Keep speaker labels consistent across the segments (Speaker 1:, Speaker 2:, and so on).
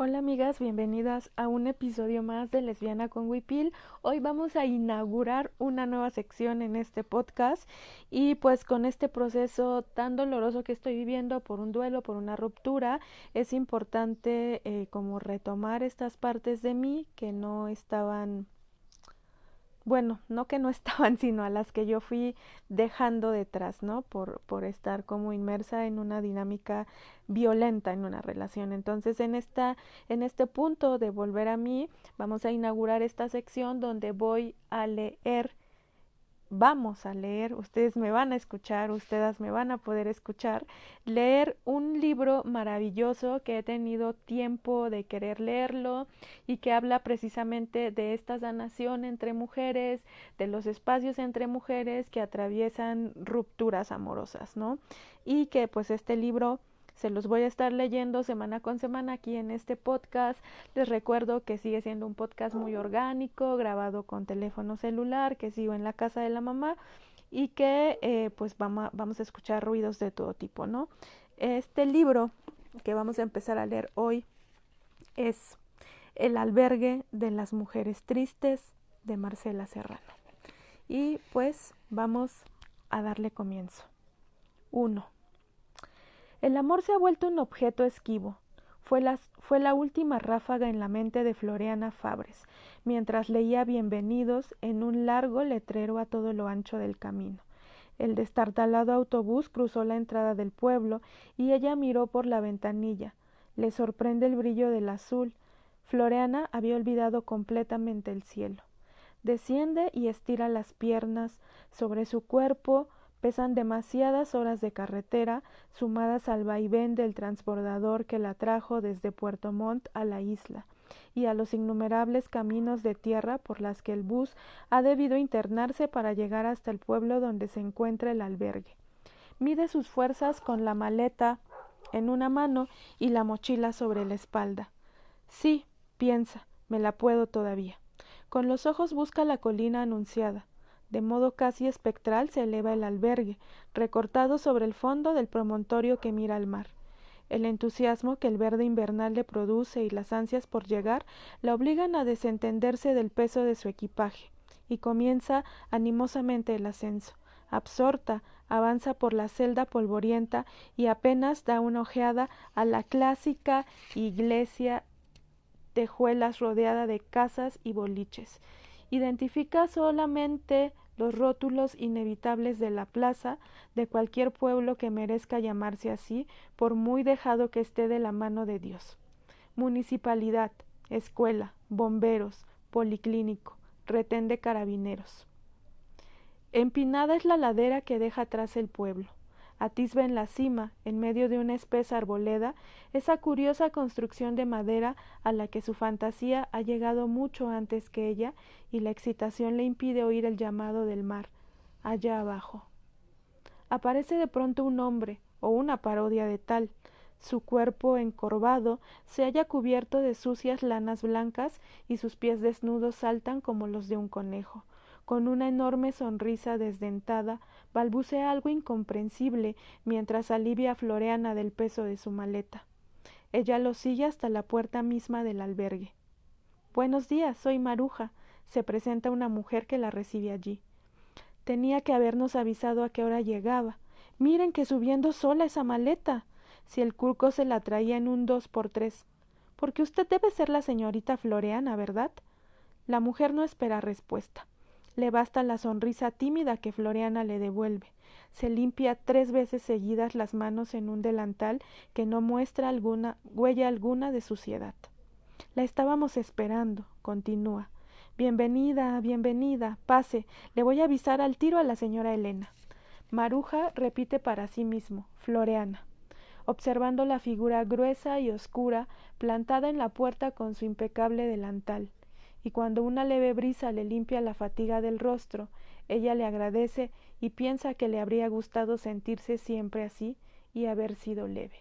Speaker 1: Hola amigas, bienvenidas a un episodio más de Lesbiana con Wipil. Hoy vamos a inaugurar una nueva sección en este podcast y pues con este proceso tan doloroso que estoy viviendo por un duelo, por una ruptura, es importante eh, como retomar estas partes de mí que no estaban bueno, no que no estaban, sino a las que yo fui dejando detrás, ¿no? Por, por estar como inmersa en una dinámica violenta en una relación. Entonces, en esta, en este punto de volver a mí, vamos a inaugurar esta sección donde voy a leer vamos a leer, ustedes me van a escuchar, ustedes me van a poder escuchar, leer un libro maravilloso que he tenido tiempo de querer leerlo y que habla precisamente de esta sanación entre mujeres, de los espacios entre mujeres que atraviesan rupturas amorosas, ¿no? Y que pues este libro se los voy a estar leyendo semana con semana aquí en este podcast. Les recuerdo que sigue siendo un podcast muy orgánico, grabado con teléfono celular, que sigo en la casa de la mamá y que eh, pues vamos a, vamos a escuchar ruidos de todo tipo, ¿no? Este libro que vamos a empezar a leer hoy es El albergue de las mujeres tristes de Marcela Serrano. Y pues vamos a darle comienzo. 1. El amor se ha vuelto un objeto esquivo. Fue, la última ráfaga en la mente de Floreana Fabres, mientras leía Bienvenidos en un largo letrero a todo lo ancho del camino. El destartalado autobús cruzó la entrada del pueblo y ella miró por la ventanilla. Le sorprende el brillo del azul. Floreana había olvidado completamente el cielo. Desciende y estira las piernas. Sobre su cuerpo pesan demasiadas horas de carretera sumadas al vaivén del transbordador que la trajo desde Puerto Montt a la isla y a los innumerables caminos de tierra por las que el bus ha debido internarse para llegar hasta el pueblo donde se encuentra el albergue. Mide sus fuerzas con la maleta en una mano y la mochila sobre la espalda. Sí, piensa, me la puedo todavía. Con los ojos busca la colina anunciada de modo casi espectral se eleva el albergue, recortado sobre el fondo del promontorio que mira al mar. El entusiasmo que el verde invernal le produce y las ansias por llegar la obligan a desentenderse del peso de su equipaje, y comienza animosamente el ascenso. Absorta, avanza por la celda polvorienta y apenas da una ojeada a la clásica iglesia de juelas rodeada de casas y boliches identifica solamente los rótulos inevitables de la plaza de cualquier pueblo que merezca llamarse así, por muy dejado que esté de la mano de Dios. Municipalidad, escuela, bomberos, policlínico, retén de carabineros. Empinada es la ladera que deja atrás el pueblo atisba en la cima, en medio de una espesa arboleda, esa curiosa construcción de madera a la que su fantasía ha llegado mucho antes que ella y la excitación le impide oír el llamado del mar, allá abajo. Aparece de pronto un hombre, o una parodia de tal. Su cuerpo encorvado se halla cubierto de sucias lanas blancas y sus pies desnudos saltan como los de un conejo con una enorme sonrisa desdentada, balbucea algo incomprensible mientras alivia a Floreana del peso de su maleta. Ella lo sigue hasta la puerta misma del albergue. Buenos días, soy Maruja. Se presenta una mujer que la recibe allí. Tenía que habernos avisado a qué hora llegaba. Miren que subiendo sola esa maleta. Si el curco se la traía en un dos por tres. Porque usted debe ser la señorita Floreana, ¿verdad? La mujer no espera respuesta. Le basta la sonrisa tímida que Floriana le devuelve. Se limpia tres veces seguidas las manos en un delantal que no muestra alguna huella alguna de suciedad. La estábamos esperando, continúa. Bienvenida, bienvenida, pase, le voy a avisar al tiro a la señora Elena. Maruja repite para sí mismo, Floreana, observando la figura gruesa y oscura plantada en la puerta con su impecable delantal y cuando una leve brisa le limpia la fatiga del rostro, ella le agradece y piensa que le habría gustado sentirse siempre así y haber sido leve.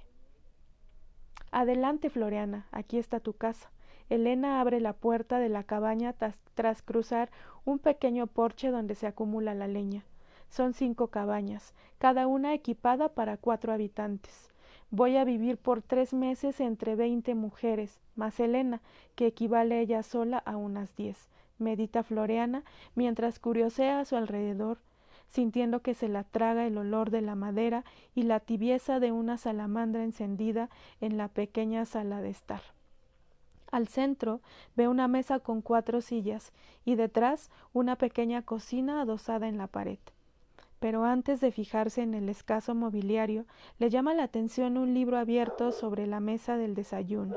Speaker 1: Adelante, Floreana, aquí está tu casa. Elena abre la puerta de la cabaña tras, cruzar un pequeño porche donde se acumula la leña. Son cinco cabañas, cada una equipada para cuatro habitantes. Voy a vivir por tres meses entre veinte mujeres, más Elena, que equivale ella sola a unas diez, medita Floreana, mientras curiosea a su alrededor, sintiendo que se la traga el olor de la madera y la tibieza de una salamandra encendida en la pequeña sala de estar. Al centro ve una mesa con cuatro sillas y detrás una pequeña cocina adosada en la pared pero antes de fijarse en el escaso mobiliario, le llama la atención un libro abierto sobre la mesa del desayuno.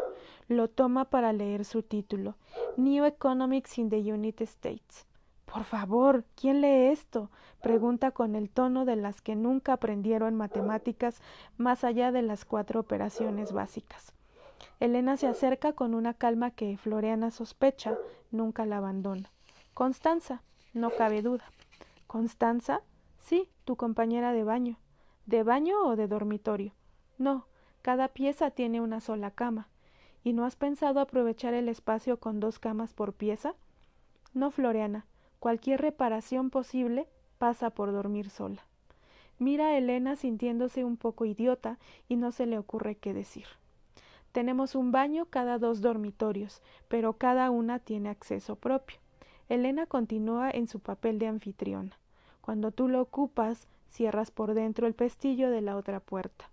Speaker 1: Lo toma para leer su título New Economics in the United States. Por favor, ¿quién lee esto? pregunta con el tono de las que nunca aprendieron matemáticas más allá de las cuatro operaciones básicas. Elena se acerca con una calma que Floreana sospecha, nunca la abandona. Constanza, no cabe duda. Constanza, Sí, tu compañera de baño. ¿De baño o de dormitorio? No, cada pieza tiene una sola cama. ¿Y no has pensado aprovechar el espacio con dos camas por pieza? No, Floreana. Cualquier reparación posible pasa por dormir sola. Mira a Elena sintiéndose un poco idiota y no se le ocurre qué decir. Tenemos un baño cada dos dormitorios, pero cada una tiene acceso propio. Elena continúa en su papel de anfitriona. Cuando tú lo ocupas, cierras por dentro el pestillo de la otra puerta.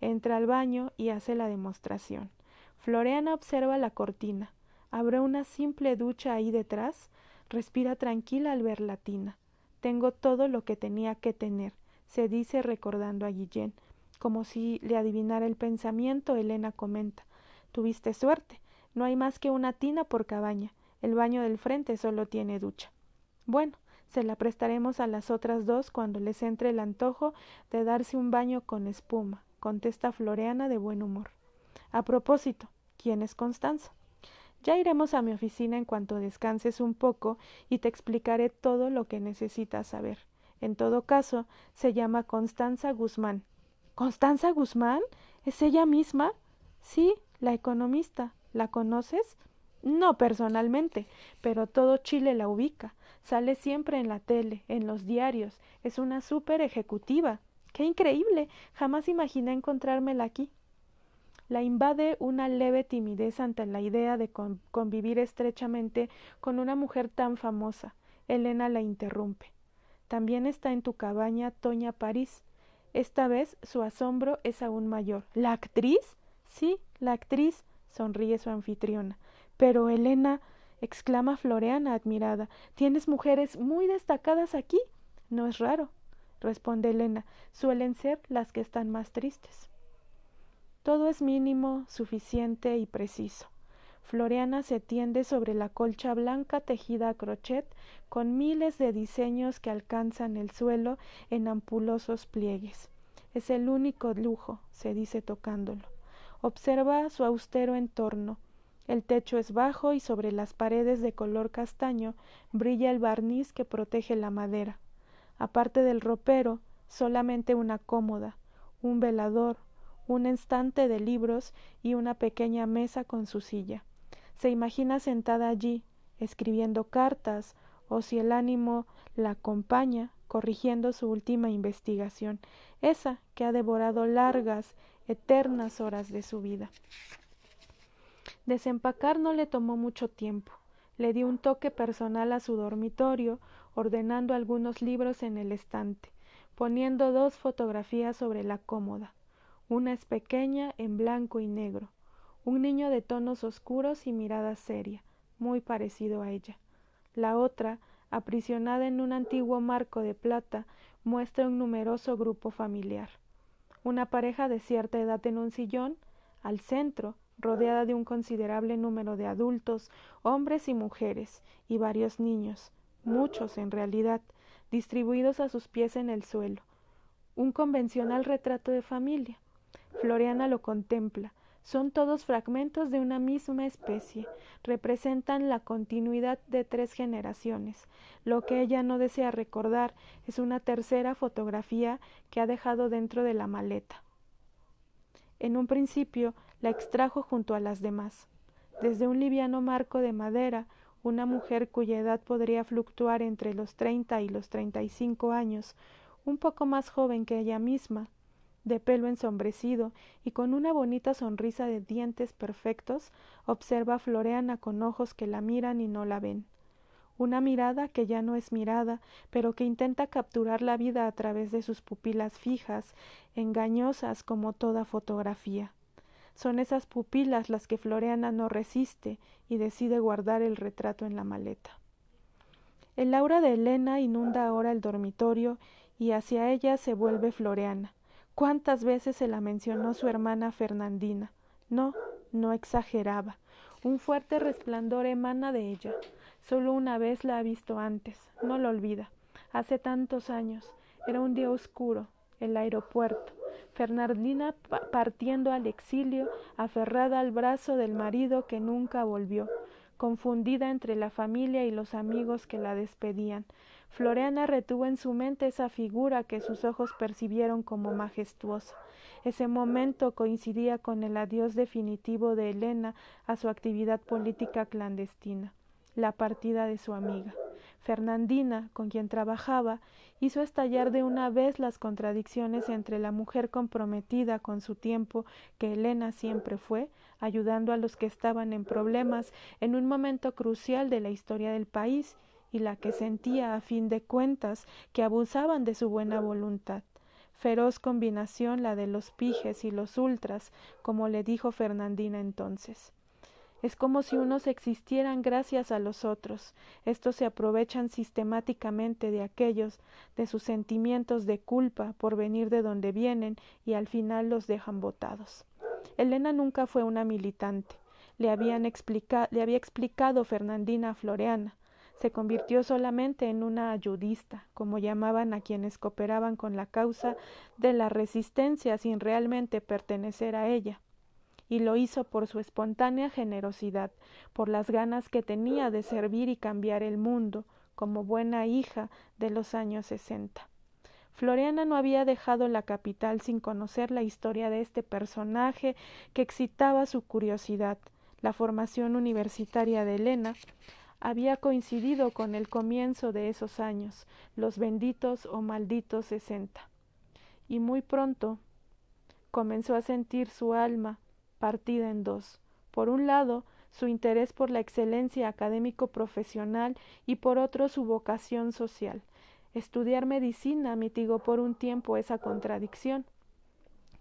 Speaker 1: Entra al baño y hace la demostración. Floreana observa la cortina. Abre una simple ducha ahí detrás. Respira tranquila al ver la tina. Tengo todo lo que tenía que tener, se dice recordando a Guillén. Como si le adivinara el pensamiento, Elena comenta. Tuviste suerte. No hay más que una tina por cabaña. El baño del frente solo tiene ducha. Bueno, se la prestaremos a las otras dos cuando les entre el antojo de darse un baño con espuma, contesta Floreana de buen humor. A propósito, ¿quién es Constanza? Ya iremos a mi oficina en cuanto descanses un poco y te explicaré todo lo que necesitas saber. En todo caso, se llama Constanza Guzmán. ¿Constanza Guzmán? ¿Es ella misma? Sí, la economista. ¿La conoces? No personalmente, pero todo Chile la ubica. Sale siempre en la tele, en los diarios. Es una súper ejecutiva. ¡Qué increíble! Jamás imaginé encontrármela aquí. La invade una leve timidez ante la idea de convivir estrechamente con una mujer tan famosa. Elena la interrumpe. También está en tu cabaña Toña París. Esta vez su asombro es aún mayor. ¿La actriz? Sí, la actriz, sonríe su anfitriona. Pero Elena, exclama Floreana admirada. Tienes mujeres muy destacadas aquí. No es raro, responde Elena. Suelen ser las que están más tristes. Todo es mínimo, suficiente y preciso. Floreana se tiende sobre la colcha blanca tejida a crochet con miles de diseños que alcanzan el suelo en ampulosos pliegues. Es el único lujo, se dice tocándolo. Observa su austero entorno, el techo es bajo y sobre las paredes de color castaño brilla el barniz que protege la madera. Aparte del ropero, solamente una cómoda, un velador, un estante de libros y una pequeña mesa con su silla. Se imagina sentada allí, escribiendo cartas, o si el ánimo la acompaña, corrigiendo su última investigación, esa que ha devorado largas, eternas horas de su vida. Desempacar no le tomó mucho tiempo. Le dio un toque personal a su dormitorio, ordenando algunos libros en el estante, poniendo dos fotografías sobre la cómoda. Una es pequeña, en blanco y negro, un niño de tonos oscuros y mirada seria, muy parecido a ella. La otra, aprisionada en un antiguo marco de plata, muestra un numeroso grupo familiar. Una pareja de cierta edad en un sillón, al centro, rodeada de un considerable número de adultos, hombres y mujeres, y varios niños, muchos en realidad, distribuidos a sus pies en el suelo. Un convencional retrato de familia. Floriana lo contempla. Son todos fragmentos de una misma especie. Representan la continuidad de tres generaciones. Lo que ella no desea recordar es una tercera fotografía que ha dejado dentro de la maleta. En un principio la extrajo junto a las demás. Desde un liviano marco de madera, una mujer cuya edad podría fluctuar entre los treinta y los treinta y cinco años, un poco más joven que ella misma, de pelo ensombrecido y con una bonita sonrisa de dientes perfectos, observa a Floreana con ojos que la miran y no la ven. Una mirada que ya no es mirada, pero que intenta capturar la vida a través de sus pupilas fijas, engañosas como toda fotografía. Son esas pupilas las que Floreana no resiste y decide guardar el retrato en la maleta. El aura de Elena inunda ahora el dormitorio y hacia ella se vuelve Floreana. ¿Cuántas veces se la mencionó su hermana Fernandina? No, no exageraba. Un fuerte resplandor emana de ella. Solo una vez la ha visto antes, no lo olvida. Hace tantos años. Era un día oscuro, el aeropuerto. Fernandina partiendo al exilio, aferrada al brazo del marido que nunca volvió, confundida entre la familia y los amigos que la despedían. Floreana retuvo en su mente esa figura que sus ojos percibieron como majestuosa. Ese momento coincidía con el adiós definitivo de Elena a su actividad política clandestina, la partida de su amiga. Fernandina, con quien trabajaba, hizo estallar de una vez las contradicciones entre la mujer comprometida con su tiempo, que Elena siempre fue, ayudando a los que estaban en problemas en un momento crucial de la historia del país, y la que sentía a fin de cuentas que abusaban de su buena voluntad. Feroz combinación la de los pijes y los ultras, como le dijo Fernandina entonces. Es como si unos existieran gracias a los otros. Estos se aprovechan sistemáticamente de aquellos, de sus sentimientos de culpa por venir de donde vienen y al final los dejan botados. Elena nunca fue una militante. Le, habían le había explicado Fernandina Floreana. Se convirtió solamente en una ayudista, como llamaban a quienes cooperaban con la causa de la resistencia sin realmente pertenecer a ella y lo hizo por su espontánea generosidad, por las ganas que tenía de servir y cambiar el mundo, como buena hija de los años sesenta. Floriana no había dejado la capital sin conocer la historia de este personaje que excitaba su curiosidad. La formación universitaria de Elena había coincidido con el comienzo de esos años, los benditos o malditos sesenta. Y muy pronto comenzó a sentir su alma partida en dos. Por un lado, su interés por la excelencia académico profesional y por otro su vocación social. Estudiar medicina mitigó por un tiempo esa contradicción.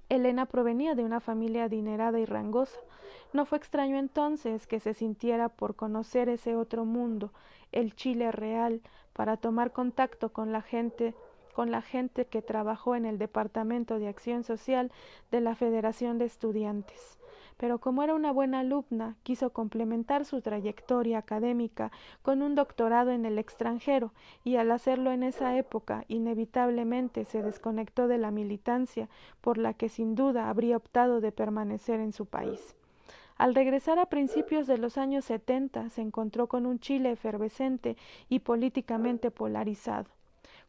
Speaker 1: Elena provenía de una familia adinerada y rangosa. No fue extraño entonces que se sintiera por conocer ese otro mundo, el Chile real, para tomar contacto con la gente con la gente que trabajó en el Departamento de Acción Social de la Federación de Estudiantes pero como era una buena alumna, quiso complementar su trayectoria académica con un doctorado en el extranjero, y al hacerlo en esa época, inevitablemente se desconectó de la militancia, por la que sin duda habría optado de permanecer en su país. Al regresar a principios de los años setenta se encontró con un Chile efervescente y políticamente polarizado.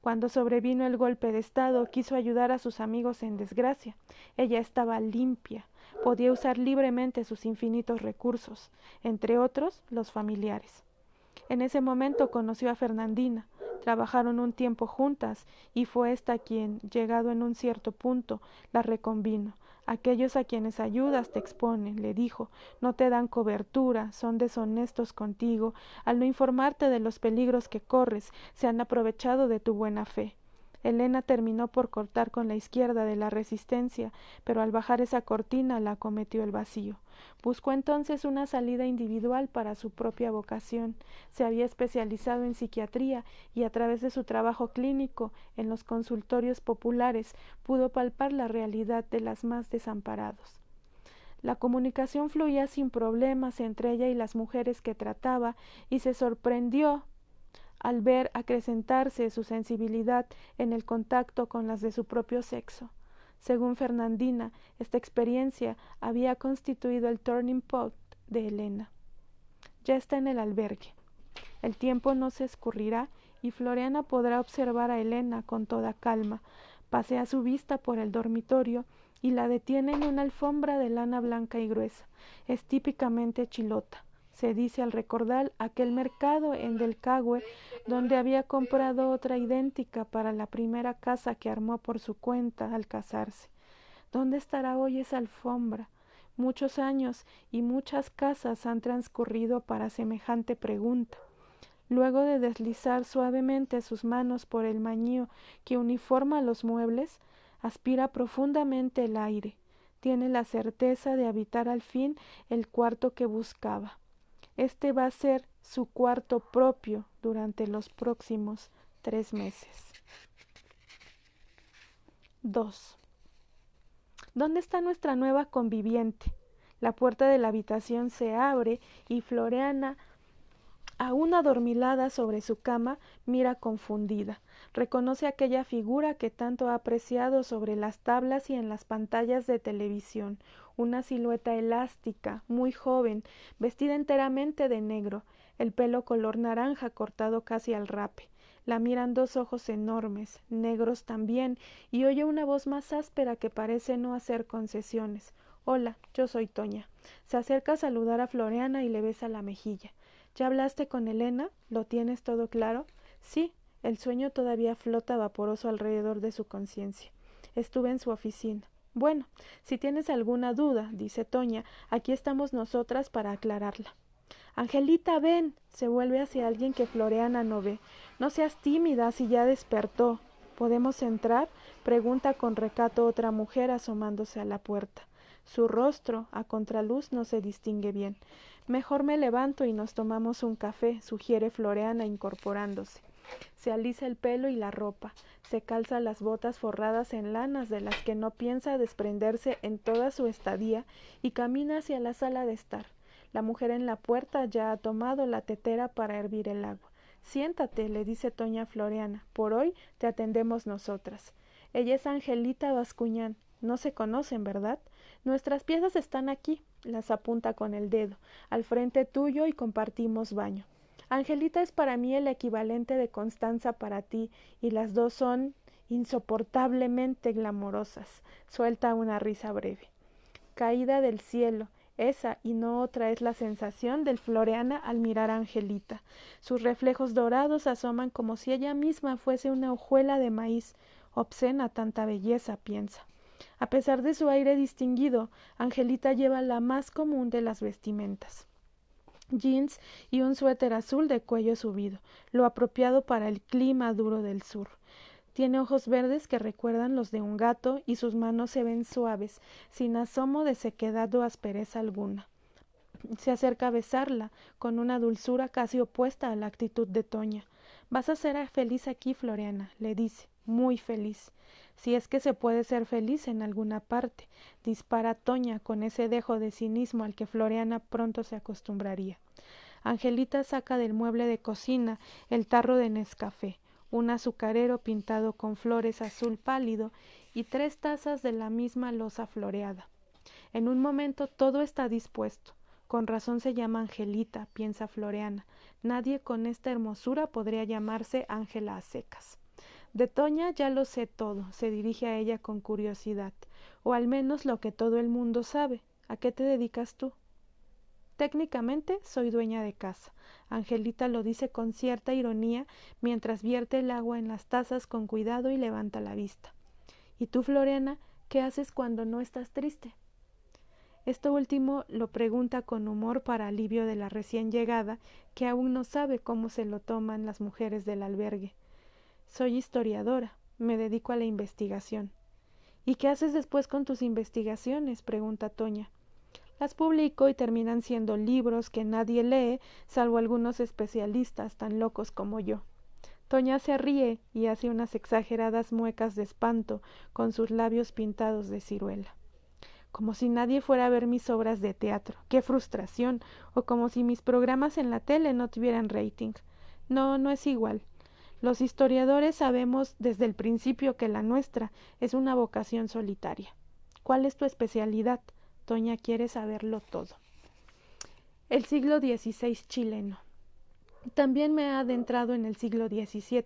Speaker 1: Cuando sobrevino el golpe de Estado, quiso ayudar a sus amigos en desgracia. Ella estaba limpia, podía usar libremente sus infinitos recursos, entre otros los familiares. En ese momento conoció a Fernandina, trabajaron un tiempo juntas y fue ésta quien, llegado en un cierto punto, la reconvino. Aquellos a quienes ayudas te exponen, le dijo, no te dan cobertura, son deshonestos contigo, al no informarte de los peligros que corres, se han aprovechado de tu buena fe. Elena terminó por cortar con la izquierda de la resistencia, pero al bajar esa cortina la cometió el vacío. Buscó entonces una salida individual para su propia vocación. Se había especializado en psiquiatría y a través de su trabajo clínico en los consultorios populares pudo palpar la realidad de las más desamparados. La comunicación fluía sin problemas entre ella y las mujeres que trataba y se sorprendió al ver acrecentarse su sensibilidad en el contacto con las de su propio sexo. Según Fernandina, esta experiencia había constituido el turning point de Elena. Ya está en el albergue. El tiempo no se escurrirá y Floriana podrá observar a Elena con toda calma. Pasea su vista por el dormitorio y la detiene en una alfombra de lana blanca y gruesa. Es típicamente chilota se dice al recordar aquel mercado en Del Cagüe donde había comprado otra idéntica para la primera casa que armó por su cuenta al casarse. ¿Dónde estará hoy esa alfombra? Muchos años y muchas casas han transcurrido para semejante pregunta. Luego de deslizar suavemente sus manos por el mañío que uniforma los muebles, aspira profundamente el aire. Tiene la certeza de habitar al fin el cuarto que buscaba. Este va a ser su cuarto propio durante los próximos tres meses. 2. ¿Dónde está nuestra nueva conviviente? La puerta de la habitación se abre y Floreana Aún adormilada sobre su cama, mira confundida. Reconoce aquella figura que tanto ha apreciado sobre las tablas y en las pantallas de televisión, una silueta elástica, muy joven, vestida enteramente de negro, el pelo color naranja cortado casi al rape. La miran dos ojos enormes, negros también, y oye una voz más áspera que parece no hacer concesiones. Hola, yo soy Toña. Se acerca a saludar a Floreana y le besa la mejilla. ¿Ya hablaste con Elena? ¿Lo tienes todo claro? Sí, el sueño todavía flota vaporoso alrededor de su conciencia. Estuve en su oficina. Bueno, si tienes alguna duda, dice Toña, aquí estamos nosotras para aclararla. Angelita, ven. se vuelve hacia alguien que Floreana no ve. No seas tímida si ya despertó. ¿Podemos entrar? pregunta con recato otra mujer asomándose a la puerta. Su rostro, a contraluz, no se distingue bien. Mejor me levanto y nos tomamos un café, sugiere Floreana incorporándose. Se alisa el pelo y la ropa, se calza las botas forradas en lanas de las que no piensa desprenderse en toda su estadía y camina hacia la sala de estar. La mujer en la puerta ya ha tomado la tetera para hervir el agua. Siéntate, le dice Toña Floreana, por hoy te atendemos nosotras. Ella es Angelita Bascuñán. No se conocen, ¿verdad? Nuestras piezas están aquí, las apunta con el dedo, al frente tuyo y compartimos baño. Angelita es para mí el equivalente de Constanza para ti, y las dos son insoportablemente glamorosas. Suelta una risa breve. Caída del cielo, esa y no otra es la sensación del Floreana al mirar a Angelita. Sus reflejos dorados asoman como si ella misma fuese una hojuela de maíz. Obscena tanta belleza, piensa. A pesar de su aire distinguido, Angelita lleva la más común de las vestimentas jeans y un suéter azul de cuello subido, lo apropiado para el clima duro del sur. Tiene ojos verdes que recuerdan los de un gato y sus manos se ven suaves, sin asomo de sequedad o aspereza alguna. Se acerca a besarla, con una dulzura casi opuesta a la actitud de Toña. Vas a ser feliz aquí, Floriana, le dice, muy feliz si es que se puede ser feliz en alguna parte, dispara Toña con ese dejo de cinismo al que Floriana pronto se acostumbraría. Angelita saca del mueble de cocina el tarro de Nescafé, un azucarero pintado con flores azul pálido y tres tazas de la misma losa floreada. En un momento todo está dispuesto. Con razón se llama Angelita, piensa Floreana. Nadie con esta hermosura podría llamarse Ángela a secas. De Toña ya lo sé todo, se dirige a ella con curiosidad, o al menos lo que todo el mundo sabe. ¿A qué te dedicas tú? Técnicamente soy dueña de casa. Angelita lo dice con cierta ironía mientras vierte el agua en las tazas con cuidado y levanta la vista. ¿Y tú, Floriana, qué haces cuando no estás triste? Esto último lo pregunta con humor para alivio de la recién llegada, que aún no sabe cómo se lo toman las mujeres del albergue. Soy historiadora, me dedico a la investigación. ¿Y qué haces después con tus investigaciones? pregunta Toña. Las publico y terminan siendo libros que nadie lee, salvo algunos especialistas tan locos como yo. Toña se ríe y hace unas exageradas muecas de espanto con sus labios pintados de ciruela. Como si nadie fuera a ver mis obras de teatro. ¡Qué frustración! O como si mis programas en la tele no tuvieran rating. No, no es igual. Los historiadores sabemos desde el principio que la nuestra es una vocación solitaria. ¿Cuál es tu especialidad? Toña quiere saberlo todo. El siglo XVI chileno. También me ha adentrado en el siglo XVII,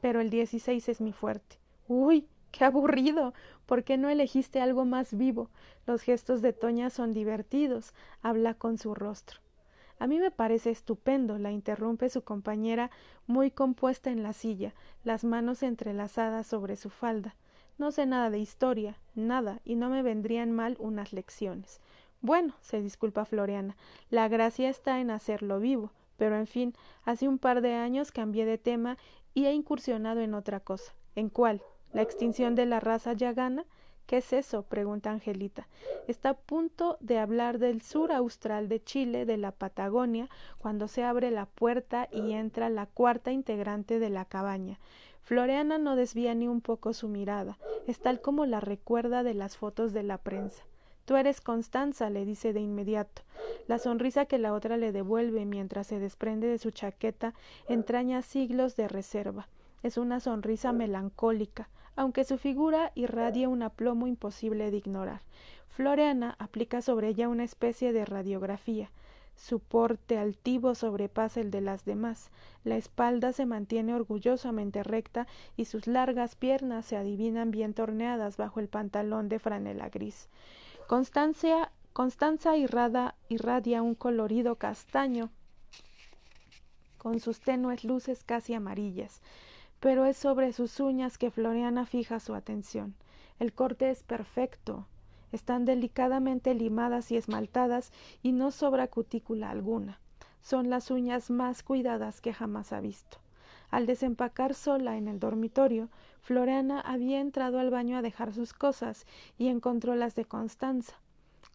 Speaker 1: pero el XVI es mi fuerte. Uy, qué aburrido. ¿Por qué no elegiste algo más vivo? Los gestos de Toña son divertidos. Habla con su rostro. A mí me parece estupendo, la interrumpe su compañera, muy compuesta en la silla, las manos entrelazadas sobre su falda. No sé nada de historia, nada, y no me vendrían mal unas lecciones. Bueno, se disculpa Floriana, la gracia está en hacerlo vivo, pero en fin, hace un par de años cambié de tema y he incursionado en otra cosa. ¿En cuál? ¿La extinción de la raza yagana? ¿Qué es eso? pregunta Angelita. Está a punto de hablar del sur austral de Chile, de la Patagonia, cuando se abre la puerta y entra la cuarta integrante de la cabaña. Floreana no desvía ni un poco su mirada, es tal como la recuerda de las fotos de la prensa. Tú eres Constanza, le dice de inmediato. La sonrisa que la otra le devuelve mientras se desprende de su chaqueta entraña siglos de reserva. Es una sonrisa melancólica, aunque su figura irradia un aplomo imposible de ignorar. Floreana aplica sobre ella una especie de radiografía. Su porte altivo sobrepasa el de las demás. La espalda se mantiene orgullosamente recta y sus largas piernas se adivinan bien torneadas bajo el pantalón de franela gris. Constancia, Constanza irradia un colorido castaño con sus tenues luces casi amarillas, pero es sobre sus uñas que Floriana fija su atención. El corte es perfecto, están delicadamente limadas y esmaltadas y no sobra cutícula alguna. Son las uñas más cuidadas que jamás ha visto. Al desempacar sola en el dormitorio, Floriana había entrado al baño a dejar sus cosas y encontró las de Constanza.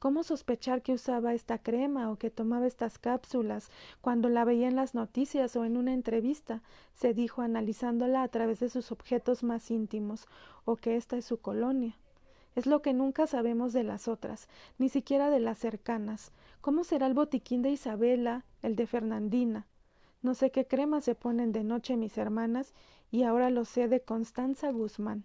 Speaker 1: ¿Cómo sospechar que usaba esta crema o que tomaba estas cápsulas cuando la veía en las noticias o en una entrevista? se dijo analizándola a través de sus objetos más íntimos, o que esta es su colonia. Es lo que nunca sabemos de las otras, ni siquiera de las cercanas. ¿Cómo será el botiquín de Isabela, el de Fernandina? No sé qué crema se ponen de noche mis hermanas, y ahora lo sé de Constanza Guzmán.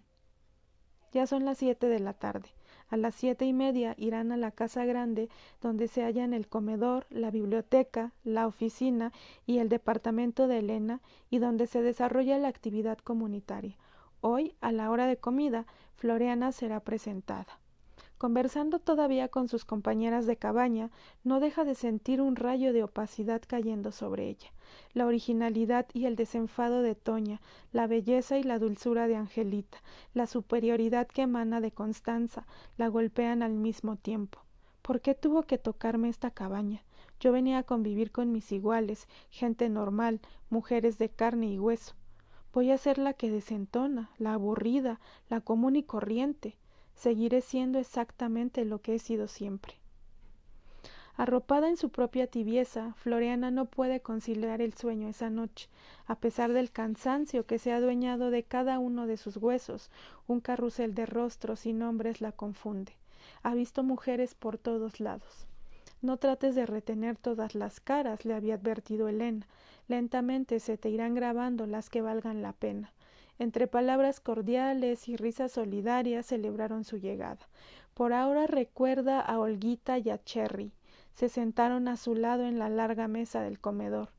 Speaker 1: Ya son las siete de la tarde. A las siete y media irán a la casa grande donde se hallan el comedor, la biblioteca, la oficina y el departamento de Elena y donde se desarrolla la actividad comunitaria. Hoy, a la hora de comida, Floriana será presentada. Conversando todavía con sus compañeras de cabaña, no deja de sentir un rayo de opacidad cayendo sobre ella. La originalidad y el desenfado de Toña, la belleza y la dulzura de Angelita, la superioridad que emana de Constanza, la golpean al mismo tiempo. ¿Por qué tuvo que tocarme esta cabaña? Yo venía a convivir con mis iguales, gente normal, mujeres de carne y hueso. Voy a ser la que desentona, la aburrida, la común y corriente. Seguiré siendo exactamente lo que he sido siempre. Arropada en su propia tibieza, Floriana no puede conciliar el sueño esa noche, a pesar del cansancio que se ha adueñado de cada uno de sus huesos, un carrusel de rostros y nombres la confunde. Ha visto mujeres por todos lados. No trates de retener todas las caras, le había advertido Elena. Lentamente se te irán grabando las que valgan la pena. Entre palabras cordiales y risas solidarias celebraron su llegada. Por ahora recuerda a Olguita y a Cherry. Se sentaron a su lado en la larga mesa del comedor.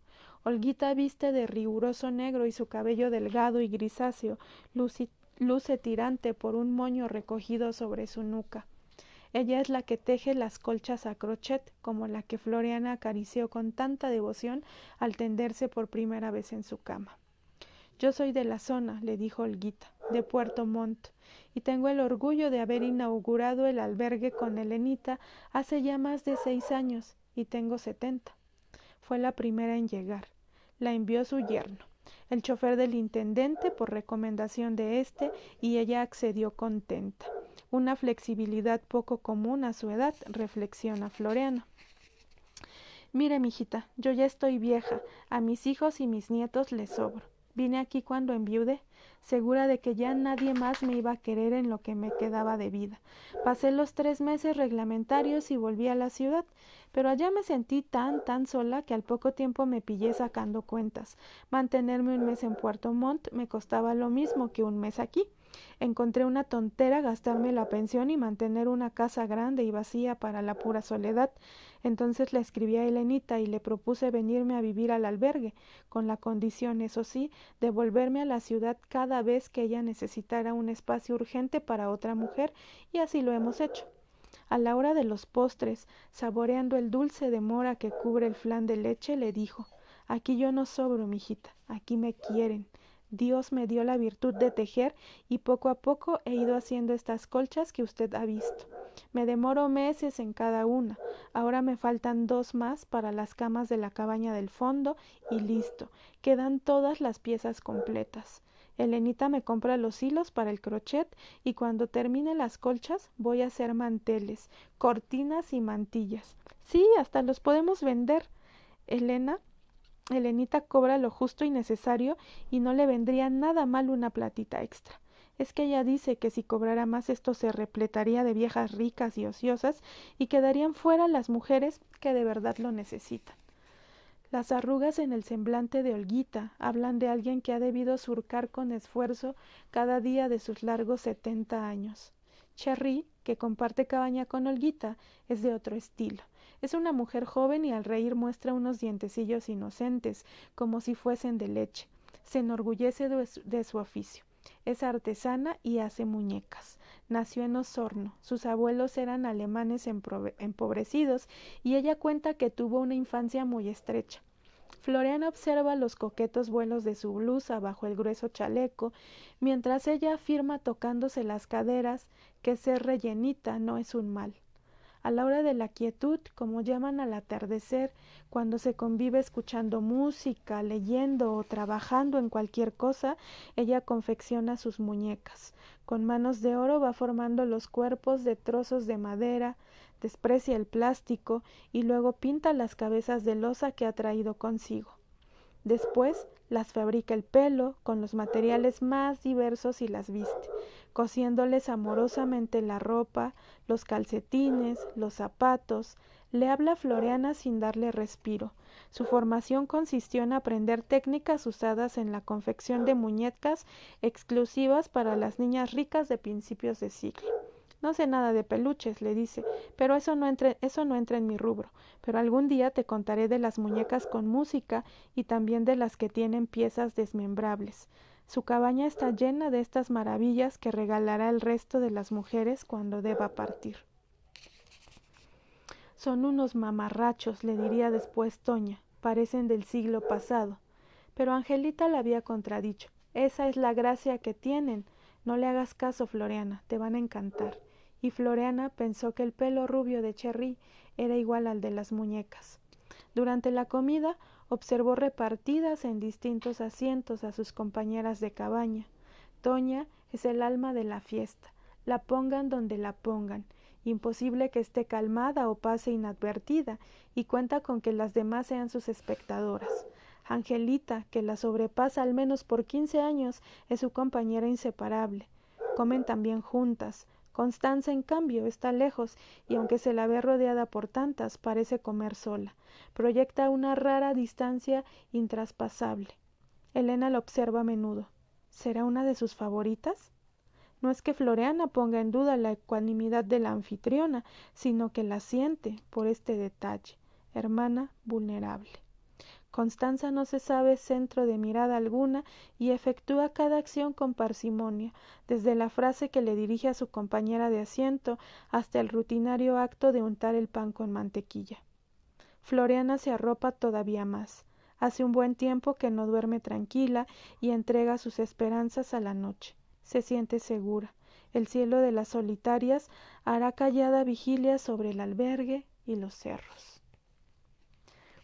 Speaker 1: Olguita viste de riguroso negro y su cabello delgado y grisáceo luce tirante por un moño recogido sobre su nuca. Ella es la que teje las colchas a crochet, como la que Floriana acarició con tanta devoción al tenderse por primera vez en su cama. Yo soy de la zona, le dijo Olguita, de Puerto Montt, y tengo el orgullo de haber inaugurado el albergue con Elenita hace ya más de seis años, y tengo setenta. Fue la primera en llegar. La envió su yerno, el chofer del intendente por recomendación de éste, y ella accedió contenta una flexibilidad poco común a su edad, reflexiona Floreano. Mire, mijita, yo ya estoy vieja, a mis hijos y mis nietos les sobro. Vine aquí cuando enviude, segura de que ya nadie más me iba a querer en lo que me quedaba de vida. Pasé los tres meses reglamentarios y volví a la ciudad, pero allá me sentí tan, tan sola que al poco tiempo me pillé sacando cuentas. Mantenerme un mes en Puerto Montt me costaba lo mismo que un mes aquí. Encontré una tontera gastarme la pensión y mantener una casa grande y vacía para la pura soledad. Entonces le escribí a Helenita y le propuse venirme a vivir al albergue, con la condición, eso sí, de volverme a la ciudad cada vez que ella necesitara un espacio urgente para otra mujer, y así lo hemos hecho. A la hora de los postres, saboreando el dulce de mora que cubre el flan de leche, le dijo Aquí yo no sobro, mijita, aquí me quieren. Dios me dio la virtud de tejer y poco a poco he ido haciendo estas colchas que usted ha visto. Me demoro meses en cada una. Ahora me faltan dos más para las camas de la cabaña del fondo y listo. Quedan todas las piezas completas. Elenita me compra los hilos para el crochet y cuando termine las colchas voy a hacer manteles, cortinas y mantillas. Sí, hasta los podemos vender. Elena Elenita cobra lo justo y necesario y no le vendría nada mal una platita extra. Es que ella dice que si cobrara más esto se repletaría de viejas ricas y ociosas y quedarían fuera las mujeres que de verdad lo necesitan. Las arrugas en el semblante de Olguita hablan de alguien que ha debido surcar con esfuerzo cada día de sus largos setenta años. Cherry, que comparte cabaña con Olguita, es de otro estilo. Es una mujer joven y al reír muestra unos dientecillos inocentes, como si fuesen de leche. Se enorgullece de su oficio. Es artesana y hace muñecas. Nació en Osorno. Sus abuelos eran alemanes empobrecidos y ella cuenta que tuvo una infancia muy estrecha. Floriana observa los coquetos vuelos de su blusa bajo el grueso chaleco, mientras ella afirma tocándose las caderas que ser rellenita no es un mal a la hora de la quietud, como llaman al atardecer, cuando se convive escuchando música, leyendo o trabajando en cualquier cosa, ella confecciona sus muñecas. Con manos de oro va formando los cuerpos de trozos de madera, desprecia el plástico y luego pinta las cabezas de losa que ha traído consigo. Después las fabrica el pelo con los materiales más diversos y las viste cosiéndoles amorosamente la ropa, los calcetines, los zapatos, le habla Floreana sin darle respiro. Su formación consistió en aprender técnicas usadas en la confección de muñecas exclusivas para las niñas ricas de principios de siglo. No sé nada de peluches, le dice, pero eso no, eso no entra en mi rubro. Pero algún día te contaré de las muñecas con música y también de las que tienen piezas desmembrables. Su cabaña está llena de estas maravillas que regalará el resto de las mujeres cuando deba partir. Son unos mamarrachos, le diría después Toña, parecen del siglo pasado. Pero Angelita le había contradicho. Esa es la gracia que tienen. No le hagas caso, Floriana, te van a encantar. Y Floriana pensó que el pelo rubio de Cherry era igual al de las muñecas. Durante la comida observó repartidas en distintos asientos a sus compañeras de cabaña. Toña es el alma de la fiesta. La pongan donde la pongan. Imposible que esté calmada o pase inadvertida, y cuenta con que las demás sean sus espectadoras. Angelita, que la sobrepasa al menos por quince años, es su compañera inseparable. Comen también juntas. Constanza, en cambio, está lejos, y aunque se la ve rodeada por tantas, parece comer sola proyecta una rara distancia intraspasable. Elena la observa a menudo. ¿Será una de sus favoritas? No es que Floreana ponga en duda la ecuanimidad de la anfitriona, sino que la siente por este detalle. Hermana vulnerable. Constanza no se sabe centro de mirada alguna y efectúa cada acción con parsimonia, desde la frase que le dirige a su compañera de asiento hasta el rutinario acto de untar el pan con mantequilla. Floriana se arropa todavía más. Hace un buen tiempo que no duerme tranquila y entrega sus esperanzas a la noche. Se siente segura. El cielo de las solitarias hará callada vigilia sobre el albergue y los cerros.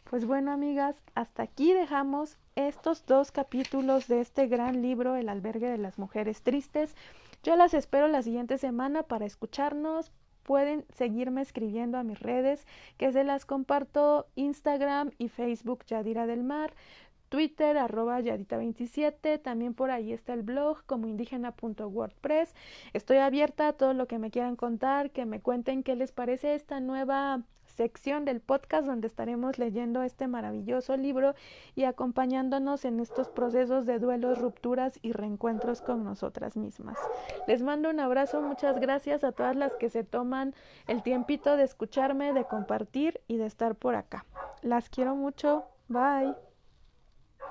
Speaker 1: Pues bueno, amigas, hasta aquí dejamos estos dos capítulos de este gran libro, El albergue de las mujeres tristes. Yo las espero la siguiente semana para escucharnos, pueden seguirme escribiendo a mis redes, que se las comparto Instagram y Facebook Yadira del Mar, Twitter arroba Yadita27, también por ahí está el blog como indígena.wordpress. Estoy abierta a todo lo que me quieran contar, que me cuenten qué les parece esta nueva sección del podcast donde estaremos leyendo este maravilloso libro y acompañándonos en estos procesos de duelos, rupturas y reencuentros con nosotras mismas. Les mando un abrazo, muchas gracias a todas las que se toman el tiempito de escucharme, de compartir y de estar por acá. Las quiero mucho, bye.